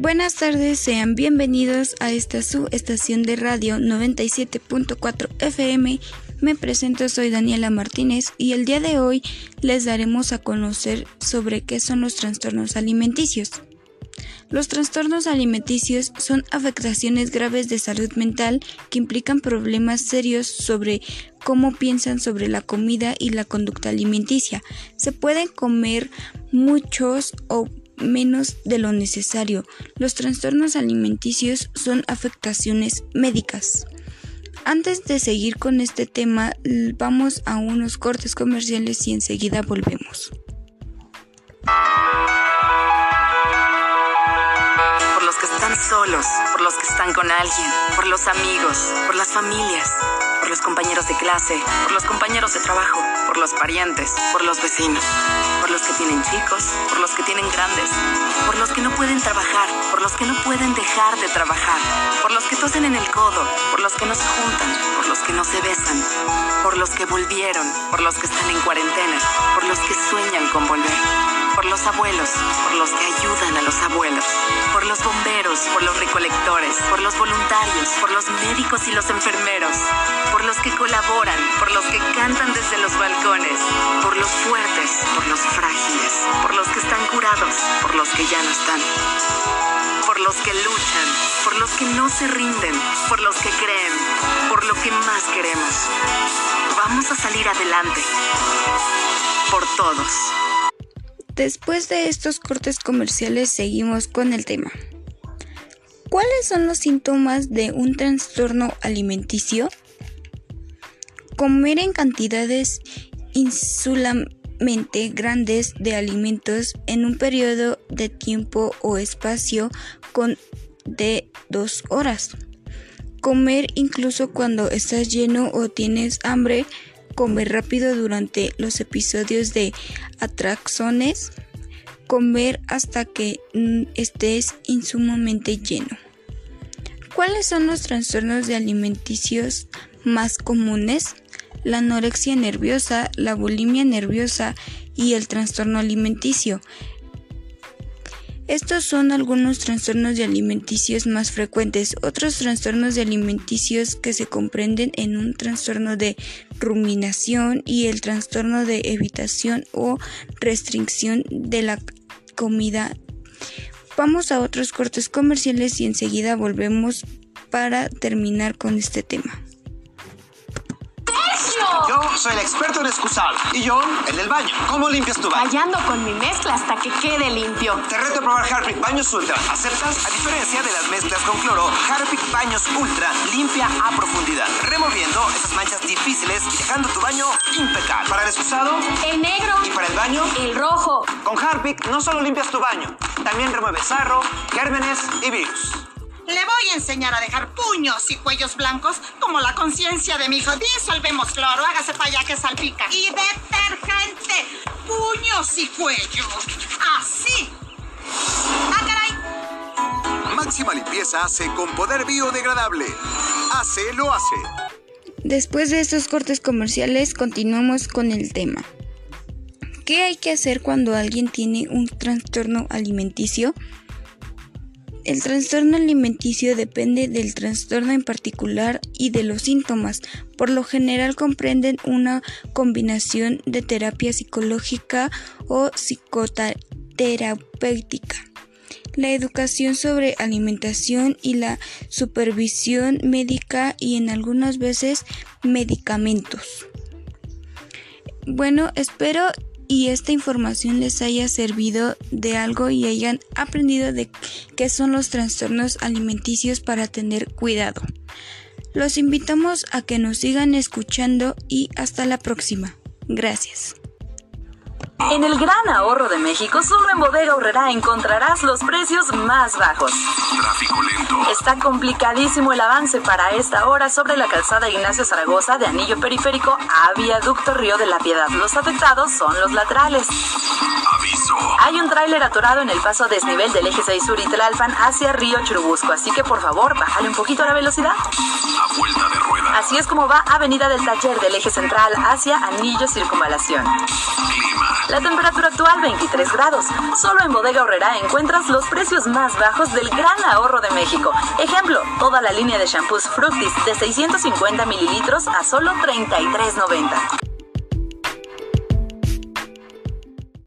Buenas tardes, sean bienvenidos a esta su estación de radio 97.4 FM. Me presento, soy Daniela Martínez y el día de hoy les daremos a conocer sobre qué son los trastornos alimenticios. Los trastornos alimenticios son afectaciones graves de salud mental que implican problemas serios sobre cómo piensan sobre la comida y la conducta alimenticia. Se pueden comer muchos o menos de lo necesario. Los trastornos alimenticios son afectaciones médicas. Antes de seguir con este tema, vamos a unos cortes comerciales y enseguida volvemos. Por los que están solos, por los que están con alguien, por los amigos, por las familias, compañeros de clase, por los compañeros de trabajo, por los parientes, por los vecinos por los que tienen chicos, por los que tienen grandes, por los que no pueden trabajar, por los que no pueden dejar de trabajar, por los que tosen en el codo, por los que no se juntan, por los que no se besan, por los que volvieron, por los que están en cuarentena, por los que sueñan con volver, por los abuelos, por los que ayudan a los abuelos, por los bomberos, por los recolectores, por los voluntarios, por los médicos y los enfermeros, por los que por los que cantan desde los balcones, por los fuertes, por los frágiles, por los que están curados, por los que ya no están, por los que luchan, por los que no se rinden, por los que creen, por lo que más queremos. Vamos a salir adelante, por todos. Después de estos cortes comerciales seguimos con el tema. ¿Cuáles son los síntomas de un trastorno alimenticio? Comer en cantidades insulamente grandes de alimentos en un periodo de tiempo o espacio con de dos horas. Comer incluso cuando estás lleno o tienes hambre. Comer rápido durante los episodios de atracciones. Comer hasta que estés insumamente lleno. ¿Cuáles son los trastornos de alimenticios más comunes? La anorexia nerviosa, la bulimia nerviosa y el trastorno alimenticio. Estos son algunos trastornos alimenticios más frecuentes. Otros trastornos de alimenticios que se comprenden en un trastorno de ruminación y el trastorno de evitación o restricción de la comida. Vamos a otros cortes comerciales y enseguida volvemos para terminar con este tema. Soy el experto en excusar. Y yo, el del baño. ¿Cómo limpias tu baño? Fallando con mi mezcla hasta que quede limpio. Te reto a probar Harpic Baños Ultra. ¿Aceptas? A diferencia de las mezclas con cloro, Harpic Baños Ultra limpia a profundidad, removiendo esas manchas difíciles y dejando tu baño impecable. Para el excusado, el negro. Y para el baño, el rojo. Con Harpic no solo limpias tu baño, también remueve sarro, gérmenes y virus. Le voy a enseñar a dejar puños y cuellos blancos como la conciencia de mi hijo. Disolvemos cloro, hágase para allá que salpica. Y detergente, puños y cuellos. Así. ¡Ah, caray! Máxima limpieza hace con poder biodegradable. Hace, lo hace. Después de estos cortes comerciales, continuamos con el tema. ¿Qué hay que hacer cuando alguien tiene un trastorno alimenticio? El trastorno alimenticio depende del trastorno en particular y de los síntomas. Por lo general comprenden una combinación de terapia psicológica o psicoterapéutica. La educación sobre alimentación y la supervisión médica y en algunas veces medicamentos. Bueno, espero y esta información les haya servido de algo y hayan aprendido de qué son los trastornos alimenticios para tener cuidado. Los invitamos a que nos sigan escuchando y hasta la próxima. Gracias. En el gran ahorro de México, solo en Bodega Horrera encontrarás los precios más bajos. Tráfico lento. Está complicadísimo el avance para esta hora sobre la calzada Ignacio Zaragoza de Anillo Periférico a Viaducto Río de la Piedad. Los afectados son los laterales. Aviso. Hay un tráiler atorado en el paso desnivel del eje 6 sur y Tlalpan hacia Río Churubusco, así que por favor, bájale un poquito la velocidad. Así es como va Avenida del Taller del eje central hacia Anillo Circunvalación. La temperatura actual 23 grados. Solo en Bodega Horrera encuentras los precios más bajos del gran ahorro de México. Ejemplo, toda la línea de shampoos Fructis de 650 mililitros a solo 33.90.